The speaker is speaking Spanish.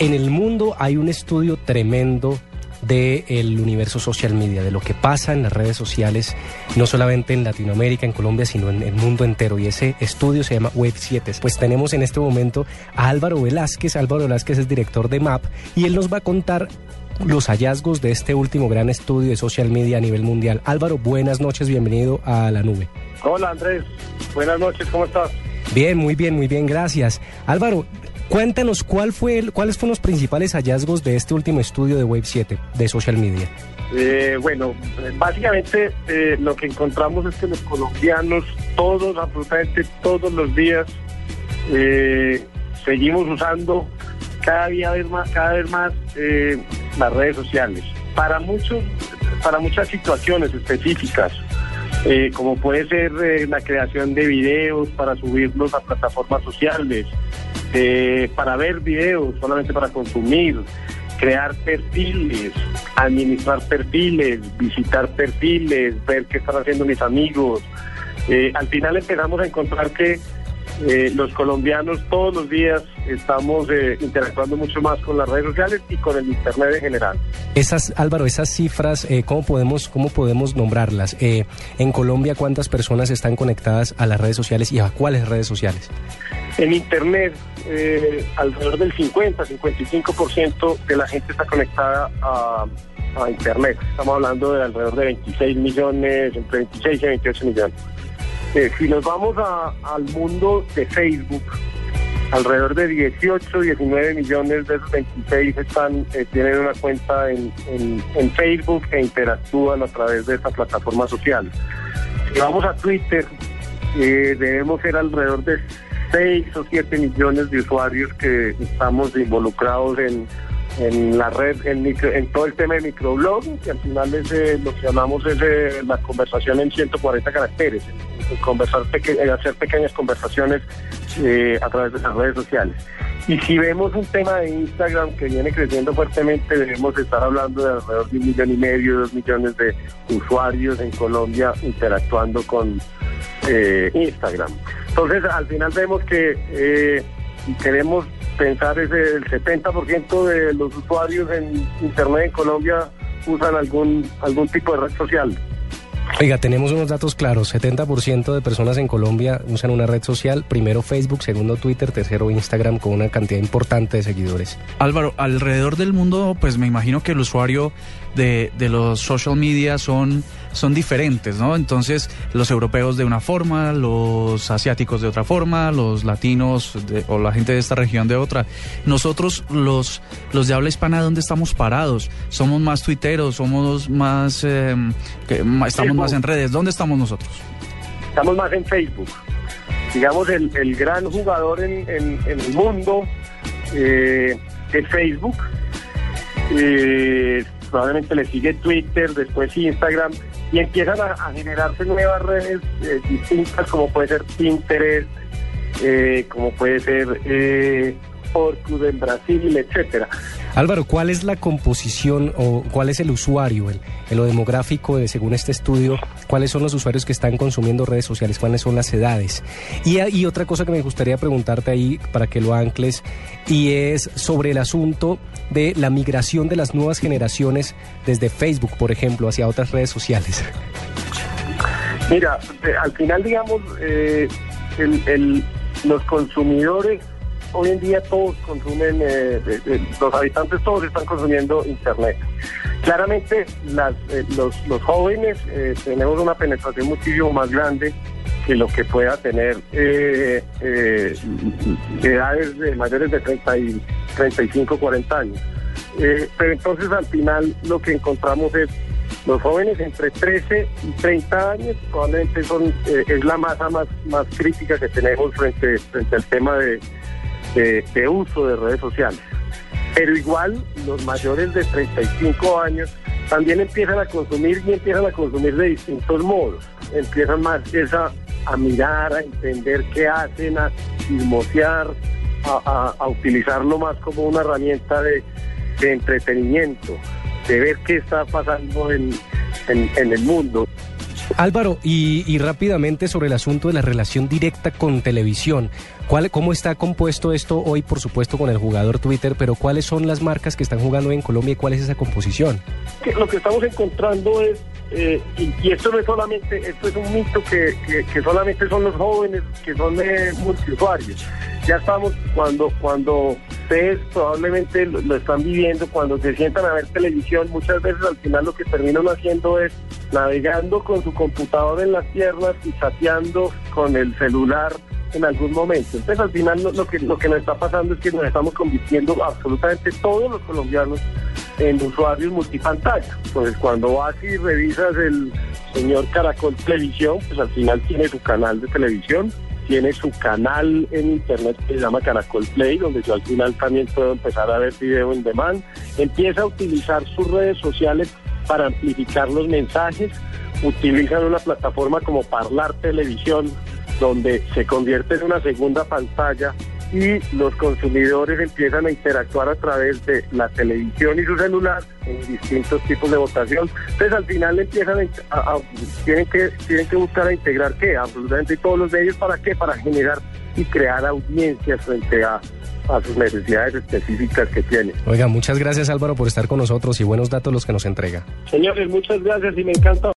En el mundo hay un estudio tremendo del universo social media, de lo que pasa en las redes sociales, no solamente en Latinoamérica, en Colombia, sino en el mundo entero. Y ese estudio se llama Web 7. Pues tenemos en este momento a Álvaro Velázquez. Álvaro Velázquez es director de MAP y él nos va a contar los hallazgos de este último gran estudio de social media a nivel mundial. Álvaro, buenas noches, bienvenido a la nube. Hola Andrés, buenas noches, ¿cómo estás? Bien, muy bien, muy bien, gracias. Álvaro, cuéntanos cuál fue el, cuáles fueron los principales hallazgos de este último estudio de Web 7 de social media. Eh, bueno, básicamente eh, lo que encontramos es que los colombianos, todos, absolutamente todos los días, eh, seguimos usando cada día más, cada vez más las redes sociales. Para muchos, para muchas situaciones específicas, eh, como puede ser eh, la creación de videos para subirlos a plataformas sociales, eh, para ver videos, solamente para consumir, crear perfiles, administrar perfiles, visitar perfiles, ver qué están haciendo mis amigos. al final empezamos a encontrar que eh, los colombianos todos los días estamos eh, interactuando mucho más con las redes sociales y con el Internet en general. Esas, Álvaro, esas cifras, eh, ¿cómo, podemos, ¿cómo podemos nombrarlas? en Colombia, ¿cuántas personas están conectadas a las redes sociales y a cuáles redes sociales? En Internet, alrededor del 50-55% de la gente está conectada a, a Internet. Estamos hablando de alrededor de 26 millones, entre 26 y 28 millones. Eh, si nos vamos al mundo de Facebook, alrededor de 18, 19 millones de esos 26 están, eh, tienen una cuenta en, Facebook e interactúan a través de esta plataforma social. Si vamos a Twitter, eh, debemos ser alrededor de 6 o 7 millones de usuarios que estamos involucrados en en la red, en, en todo el tema de microblog, que al final es lo que llamamos es la conversación en 140 caracteres, conversar hacer pequeñas conversaciones eh, a través de las redes sociales. Y si vemos un tema de Instagram que viene creciendo fuertemente, debemos estar hablando de alrededor de un millón y medio, dos millones de usuarios en Colombia interactuando con Instagram. Entonces, al final vemos que queremos pensar es el 70% de los usuarios en Internet en Colombia usan algún, algún tipo de red social. Oiga, tenemos unos datos claros. 70% de personas en Colombia usan una red social. Primero Facebook, segundo Twitter, tercero Instagram con una cantidad importante de seguidores. Álvaro, alrededor del mundo, pues me imagino que el usuario de, de los social media son son diferentes, ¿no? Entonces, los europeos de una forma, los asiáticos de otra forma, los latinos o la gente de esta región de otra. Nosotros, los, los de habla hispana, ¿dónde estamos parados? ¿Somos más tuiteros? ¿Somos más, em, estamos más en redes? ¿Dónde estamos nosotros? Estamos más en Facebook. Digamos, el, el gran jugador en, en, el mundo eh, es Facebook. Eh, probablemente le sigue Twitter, después Instagram, y empiezan a, generarse nuevas redes eh, distintas, como puede ser Pinterest, eh, como puede ser en Brasil, etcétera. Álvaro, ¿cuál es la composición o cuál es el usuario, el, lo demográfico de, según este estudio, cuáles son los usuarios que están consumiendo redes sociales, cuáles son las edades? Y, y otra cosa que me gustaría preguntarte ahí para que lo ancles, y es sobre el asunto de la migración de las nuevas generaciones desde Facebook, por ejemplo, hacia otras redes sociales. Mira, al final, digamos, eh, los consumidores hoy en día todos consumen, eh, los habitantes todos están consumiendo Internet. Claramente eh, los, jóvenes eh, tenemos una penetración muchísimo más grande que lo que pueda tener edades de mayores de 30 y 35, 40 años. pero entonces al final lo que encontramos es los jóvenes entre 13 y 30 años probablemente son es la masa más, más crítica que tenemos frente, frente al tema de, de, uso de redes sociales. Pero igual los mayores de 35 años también empiezan a consumir y empiezan a consumir de distintos modos. Empiezan más a, mirar, a entender qué hacen, a chismosear, a, utilizarlo más como una herramienta de, entretenimiento, de ver qué está pasando en, el mundo. Álvaro, y, rápidamente sobre el asunto de la relación directa con televisión. ¿Cuál, ¿Cómo está compuesto esto hoy, por supuesto, con el jugador Twitter, pero cuáles son las marcas que están jugando en Colombia y cuál es esa composición? Lo que estamos encontrando es, eh, y, esto no es solamente, esto es un mito que, que, solamente son los jóvenes, que son eh, multiusuarios. Ya estamos cuando, cuando ustedes probablemente lo, están viviendo, cuando se sientan a ver televisión, muchas veces al final lo que terminan haciendo es navegando con su computador en las piernas y chateando con el celular en algún momento. Entonces al final lo, que lo que nos está pasando es que nos estamos convirtiendo absolutamente todos los colombianos en usuarios multipantalla. Pues cuando vas y revisas el señor Caracol Televisión, pues al final tiene su canal de televisión, tiene su canal en internet que se llama Caracol Play, donde yo al final también puedo empezar a ver video en demand. Empieza a utilizar sus redes sociales para amplificar los mensajes, utilizan una plataforma como Parlar Televisión, donde se convierte en una segunda pantalla y los consumidores empiezan a interactuar a través de la televisión y su celular en distintos tipos de votación. Entonces al final empiezan a, tienen que tienen que buscar a integrar qué, absolutamente todos los medios para qué, para generar y crear audiencias frente a a sus necesidades específicas que tiene. Oiga, muchas gracias Álvaro por estar con nosotros y buenos datos los que nos entrega. Señores, muchas gracias y me encanta.